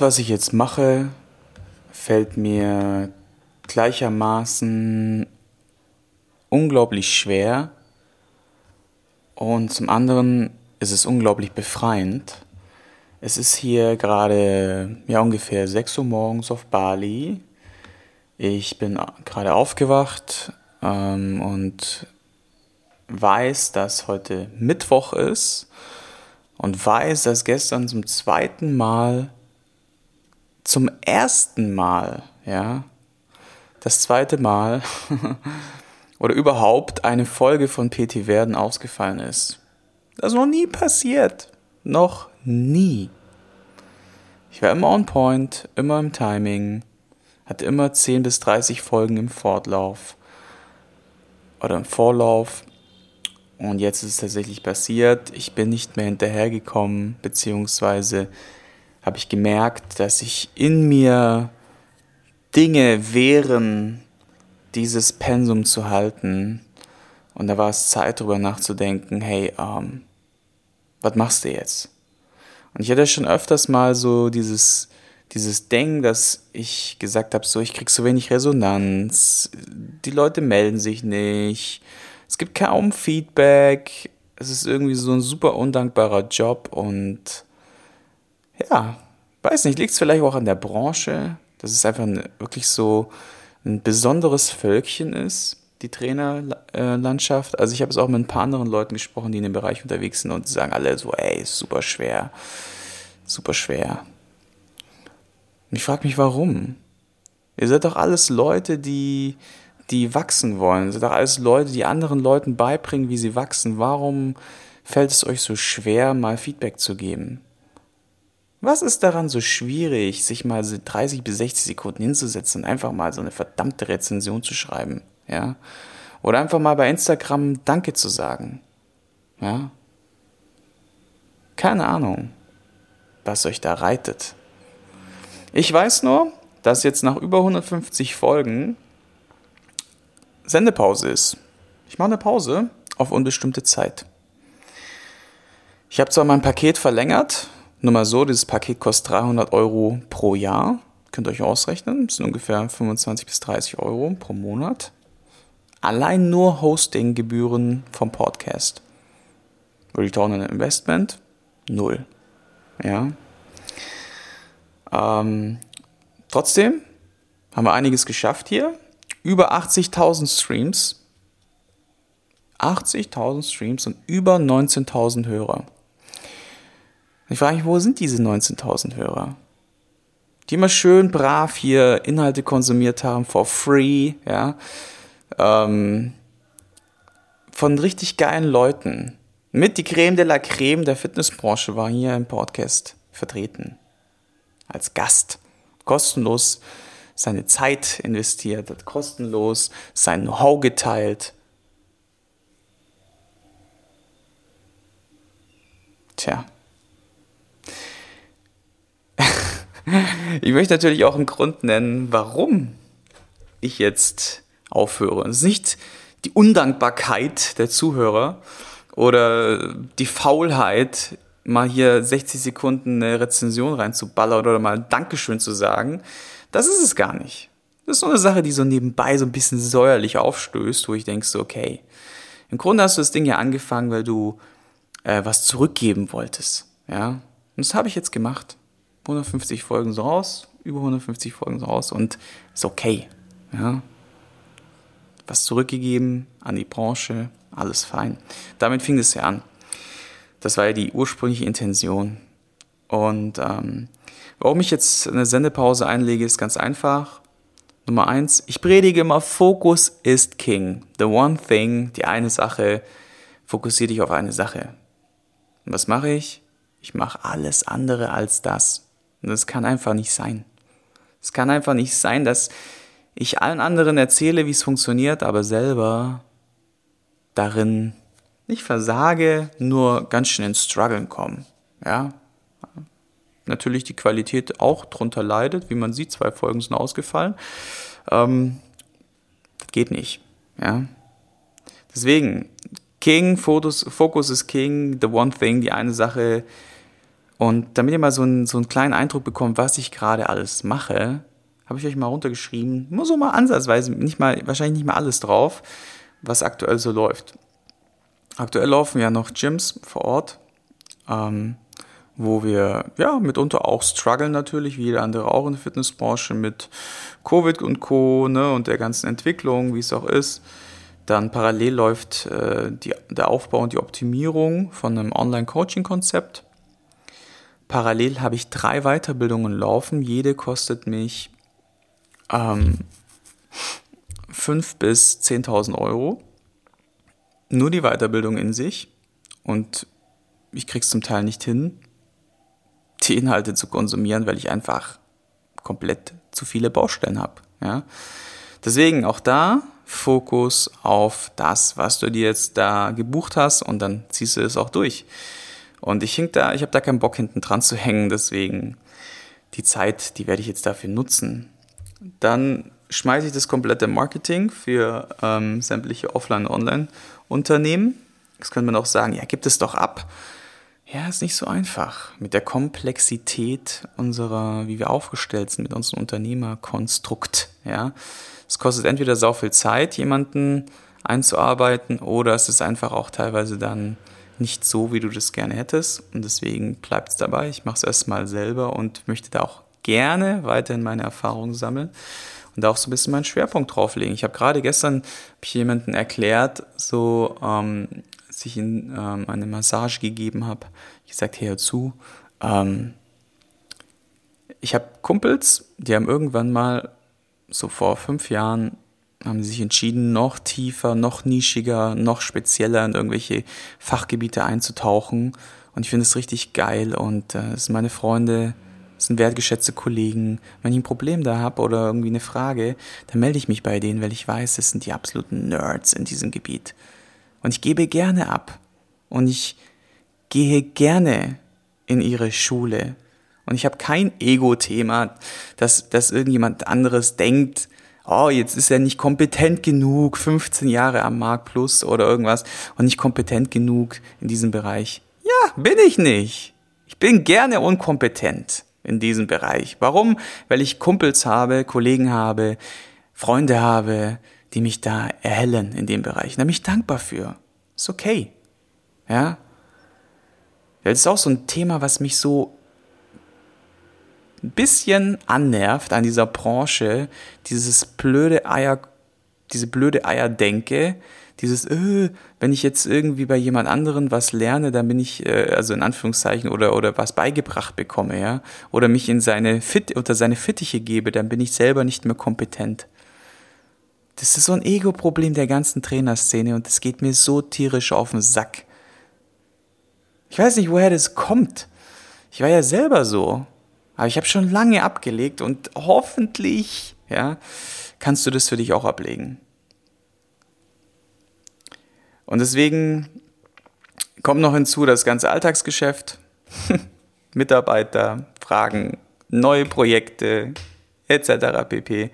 Was ich jetzt mache, fällt mir gleichermaßen unglaublich schwer und zum anderen ist es unglaublich befreiend. Es ist hier gerade ja ungefähr 6 Uhr morgens auf Bali. Ich bin gerade aufgewacht ähm, und weiß, dass heute Mittwoch ist und weiß, dass gestern zum zweiten Mal, zum ersten Mal, ja, das zweite Mal oder überhaupt eine Folge von PT Werden ausgefallen ist. Das ist noch nie passiert. Noch nie. Ich war immer on point, immer im Timing, hatte immer 10 bis 30 Folgen im Fortlauf oder im Vorlauf und jetzt ist es tatsächlich passiert. Ich bin nicht mehr hinterhergekommen, beziehungsweise habe ich gemerkt, dass ich in mir Dinge wehren, dieses Pensum zu halten. Und da war es Zeit, darüber nachzudenken, hey, ähm, was machst du jetzt? Und ich hatte schon öfters mal so dieses, dieses Ding, dass ich gesagt habe, so, ich krieg so wenig Resonanz, die Leute melden sich nicht, es gibt kaum Feedback. Es ist irgendwie so ein super undankbarer Job und ja, weiß nicht, liegt es vielleicht auch an der Branche, dass es einfach eine, wirklich so ein besonderes Völkchen ist, die Trainerlandschaft. Also ich habe es auch mit ein paar anderen Leuten gesprochen, die in dem Bereich unterwegs sind und die sagen alle so, ey, ist super schwer, super schwer. Und ich frage mich, warum? Ihr seid doch alles Leute, die die wachsen wollen. Das sind doch alles Leute, die anderen Leuten beibringen, wie sie wachsen. Warum fällt es euch so schwer, mal Feedback zu geben? Was ist daran so schwierig, sich mal so 30 bis 60 Sekunden hinzusetzen und einfach mal so eine verdammte Rezension zu schreiben? Ja? Oder einfach mal bei Instagram Danke zu sagen? Ja? Keine Ahnung, was euch da reitet. Ich weiß nur, dass jetzt nach über 150 Folgen Sendepause ist. Ich mache eine Pause auf unbestimmte Zeit. Ich habe zwar mein Paket verlängert, nur mal so, dieses Paket kostet 300 Euro pro Jahr. Könnt ihr euch ausrechnen, das sind ungefähr 25 bis 30 Euro pro Monat. Allein nur Hostinggebühren vom Podcast. Return on Investment? Null. Ja. Ähm, trotzdem haben wir einiges geschafft hier über 80.000 Streams. 80.000 Streams und über 19.000 Hörer. Ich frage mich, wo sind diese 19.000 Hörer? Die immer schön brav hier Inhalte konsumiert haben, for free, ja. Ähm, von richtig geilen Leuten. Mit die Creme de la Creme der Fitnessbranche war hier im Podcast vertreten. Als Gast. Kostenlos seine Zeit investiert, hat kostenlos sein Know-how geteilt. Tja. ich möchte natürlich auch einen Grund nennen, warum ich jetzt aufhöre. Es ist nicht die Undankbarkeit der Zuhörer oder die Faulheit, mal hier 60 Sekunden eine Rezension reinzuballern oder mal Dankeschön zu sagen, das ist es gar nicht. Das ist so eine Sache, die so nebenbei so ein bisschen säuerlich aufstößt, wo ich denke so, okay, im Grunde hast du das Ding ja angefangen, weil du äh, was zurückgeben wolltest. Ja, und das habe ich jetzt gemacht. 150 Folgen so raus, über 150 Folgen so raus und ist okay. Ja, was zurückgegeben an die Branche, alles fein. Damit fing es ja an. Das war ja die ursprüngliche Intention. Und ähm, Warum ich jetzt eine Sendepause einlege, ist ganz einfach. Nummer eins, ich predige immer, Fokus ist King. The one thing, die eine Sache, fokussiere dich auf eine Sache. Und was mache ich? Ich mache alles andere als das. Das kann einfach nicht sein. Es kann einfach nicht sein, dass ich allen anderen erzähle, wie es funktioniert, aber selber darin nicht versage, nur ganz schnell ins Struggeln komme. Ja, natürlich die Qualität auch drunter leidet. Wie man sieht, zwei Folgen sind ausgefallen. Ähm, geht nicht. Ja. Deswegen, King, Fotos, Focus ist King, the one thing, die eine Sache. Und damit ihr mal so einen, so einen kleinen Eindruck bekommt, was ich gerade alles mache, habe ich euch mal runtergeschrieben, nur so mal ansatzweise, nicht mal, wahrscheinlich nicht mal alles drauf, was aktuell so läuft. Aktuell laufen ja noch Gyms vor Ort, ähm, wo wir ja mitunter auch strugglen natürlich, wie jeder andere auch in der Fitnessbranche mit Covid und Co. Ne, und der ganzen Entwicklung, wie es auch ist. Dann parallel läuft äh, die, der Aufbau und die Optimierung von einem Online-Coaching-Konzept. Parallel habe ich drei Weiterbildungen laufen. Jede kostet mich ähm, 5.000 bis 10.000 Euro. Nur die Weiterbildung in sich. Und ich krieg's zum Teil nicht hin, die Inhalte zu konsumieren, weil ich einfach komplett zu viele Baustellen habe. Ja? Deswegen auch da Fokus auf das, was du dir jetzt da gebucht hast und dann ziehst du es auch durch. Und ich hink da, ich habe da keinen Bock hinten dran zu hängen, deswegen die Zeit, die werde ich jetzt dafür nutzen. Dann schmeiße ich das komplette Marketing für ähm, sämtliche Offline- und Online-Unternehmen. Das könnte man auch sagen, ja, gibt es doch ab. Ja, ist nicht so einfach. Mit der Komplexität unserer, wie wir aufgestellt sind, mit unserem Unternehmerkonstrukt. Ja, es kostet entweder sau viel Zeit, jemanden einzuarbeiten, oder es ist einfach auch teilweise dann nicht so, wie du das gerne hättest. Und deswegen bleibt es dabei. Ich mache es erstmal selber und möchte da auch gerne weiterhin meine Erfahrungen sammeln und da auch so ein bisschen meinen Schwerpunkt drauflegen. Ich habe gerade gestern ich jemanden erklärt, so ähm, als ich ihm ähm, eine Massage gegeben habe, ich gesagt, hey, hör zu, ähm, ich habe Kumpels, die haben irgendwann mal, so vor fünf Jahren, haben sie sich entschieden, noch tiefer, noch nischiger, noch spezieller in irgendwelche Fachgebiete einzutauchen. Und ich finde es richtig geil und äh, es sind meine Freunde, es sind wertgeschätzte Kollegen. Wenn ich ein Problem da habe oder irgendwie eine Frage, dann melde ich mich bei denen, weil ich weiß, es sind die absoluten Nerds in diesem Gebiet. Und ich gebe gerne ab. Und ich gehe gerne in ihre Schule. Und ich habe kein Ego-Thema, dass, dass irgendjemand anderes denkt, oh, jetzt ist er nicht kompetent genug, 15 Jahre am Markt plus oder irgendwas und nicht kompetent genug in diesem Bereich. Ja, bin ich nicht. Ich bin gerne unkompetent in diesem Bereich. Warum? Weil ich Kumpels habe, Kollegen habe, Freunde habe, die mich da erhellen in dem Bereich. Da bin ich dankbar für. Ist okay. Ja? Das ist auch so ein Thema, was mich so ein bisschen annervt an dieser Branche. Dieses blöde Eier, diese blöde Eierdenke. Dieses, äh, wenn ich jetzt irgendwie bei jemand anderen was lerne, dann bin ich, äh, also in Anführungszeichen, oder, oder was beigebracht bekomme, ja, oder mich in seine Fit, unter seine Fittiche gebe, dann bin ich selber nicht mehr kompetent. Das ist so ein Ego-Problem der ganzen Trainerszene und das geht mir so tierisch auf den Sack. Ich weiß nicht, woher das kommt. Ich war ja selber so. Aber ich habe schon lange abgelegt und hoffentlich, ja, kannst du das für dich auch ablegen. Und deswegen kommt noch hinzu das ganze Alltagsgeschäft, Mitarbeiter, Fragen, neue Projekte etc. pp.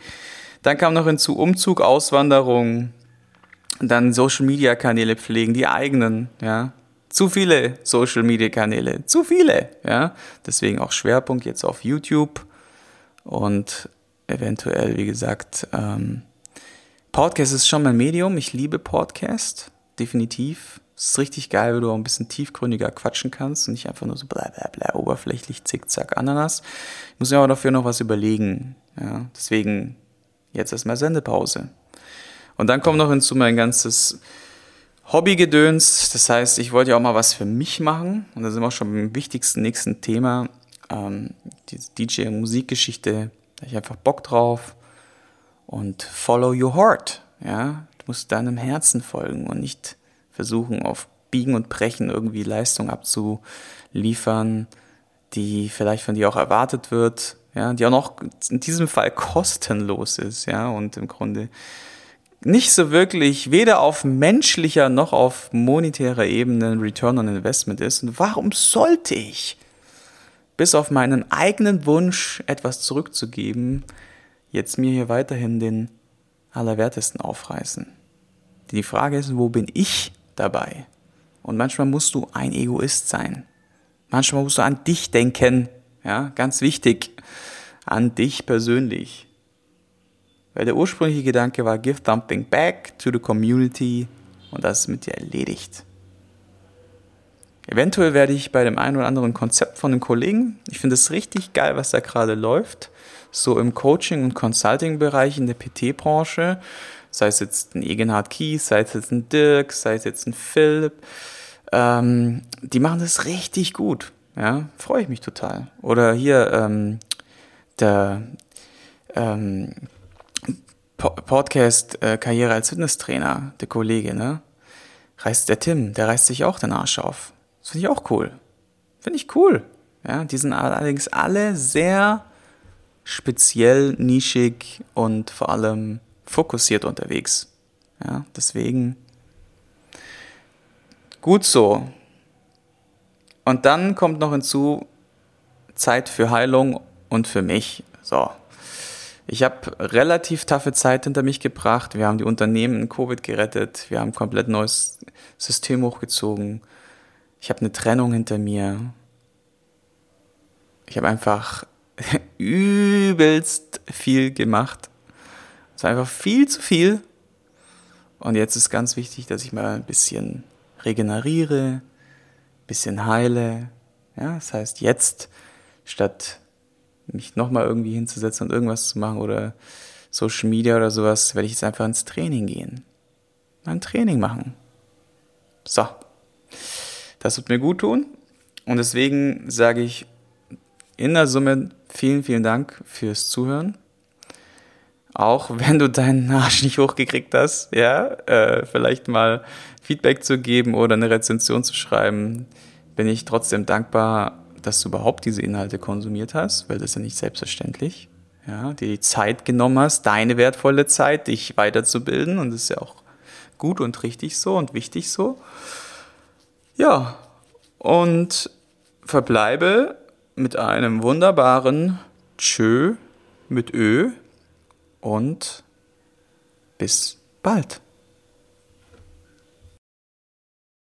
Dann kam noch hinzu Umzug, Auswanderung, dann Social Media Kanäle pflegen, die eigenen, ja. Zu viele Social Media Kanäle, zu viele, ja. Deswegen auch Schwerpunkt jetzt auf YouTube und eventuell, wie gesagt, ähm, Podcast ist schon mein Medium. Ich liebe Podcast, definitiv. Es ist richtig geil, wenn du auch ein bisschen tiefgründiger quatschen kannst und nicht einfach nur so bla bla bla oberflächlich zickzack Ananas. Ich muss mir aber dafür noch was überlegen. Ja, deswegen Jetzt erstmal Sendepause. Und dann kommt noch hinzu mein ganzes Hobbygedöns. Das heißt, ich wollte ja auch mal was für mich machen. Und da sind wir auch schon beim wichtigsten nächsten Thema. Ähm, die DJ- und Musikgeschichte. Da habe ich einfach Bock drauf. Und follow your heart. Ja, du musst deinem Herzen folgen und nicht versuchen, auf Biegen und Brechen irgendwie Leistung abzuliefern, die vielleicht von dir auch erwartet wird ja, die auch noch in diesem Fall kostenlos ist, ja, und im Grunde nicht so wirklich weder auf menschlicher noch auf monetärer Ebene ein Return on Investment ist. Und warum sollte ich, bis auf meinen eigenen Wunsch, etwas zurückzugeben, jetzt mir hier weiterhin den Allerwertesten aufreißen? Die Frage ist, wo bin ich dabei? Und manchmal musst du ein Egoist sein. Manchmal musst du an dich denken. Ja, ganz wichtig. An dich persönlich. Weil der ursprüngliche Gedanke war, give something back to the community und das ist mit dir erledigt. Eventuell werde ich bei dem einen oder anderen Konzept von den Kollegen, ich finde es richtig geil, was da gerade läuft, so im Coaching- und Consulting-Bereich in der PT-Branche, sei es jetzt ein Egenhard Kies, sei es jetzt ein Dirk, sei es jetzt ein Philipp, ähm, die machen das richtig gut. Ja, freue ich mich total. Oder hier ähm, der ähm, Podcast äh, Karriere als Fitnesstrainer, der Kollege, ne? Reißt der Tim, der reißt sich auch den Arsch auf. Das finde ich auch cool. Finde ich cool. Ja, die sind allerdings alle sehr speziell, nischig und vor allem fokussiert unterwegs. Ja, deswegen gut so. Und dann kommt noch hinzu Zeit für Heilung und für mich. So. Ich habe relativ taffe Zeit hinter mich gebracht. Wir haben die Unternehmen in Covid gerettet. Wir haben ein komplett neues System hochgezogen. Ich habe eine Trennung hinter mir. Ich habe einfach übelst viel gemacht. Es war einfach viel zu viel. Und jetzt ist ganz wichtig, dass ich mal ein bisschen regeneriere, ein bisschen heile. Ja, das heißt, jetzt, statt mich nochmal irgendwie hinzusetzen und irgendwas zu machen oder Social Media oder sowas, werde ich jetzt einfach ins Training gehen. Ein Training machen. So. Das wird mir gut tun. Und deswegen sage ich in der Summe vielen, vielen Dank fürs Zuhören. Auch wenn du deinen Arsch nicht hochgekriegt hast, ja, äh, vielleicht mal Feedback zu geben oder eine Rezension zu schreiben, bin ich trotzdem dankbar, dass du überhaupt diese Inhalte konsumiert hast, weil das ist ja nicht selbstverständlich. Ja, dir die Zeit genommen hast, deine wertvolle Zeit, dich weiterzubilden und das ist ja auch gut und richtig so und wichtig so. Ja, und verbleibe mit einem wunderbaren Tschö mit Ö und bis bald.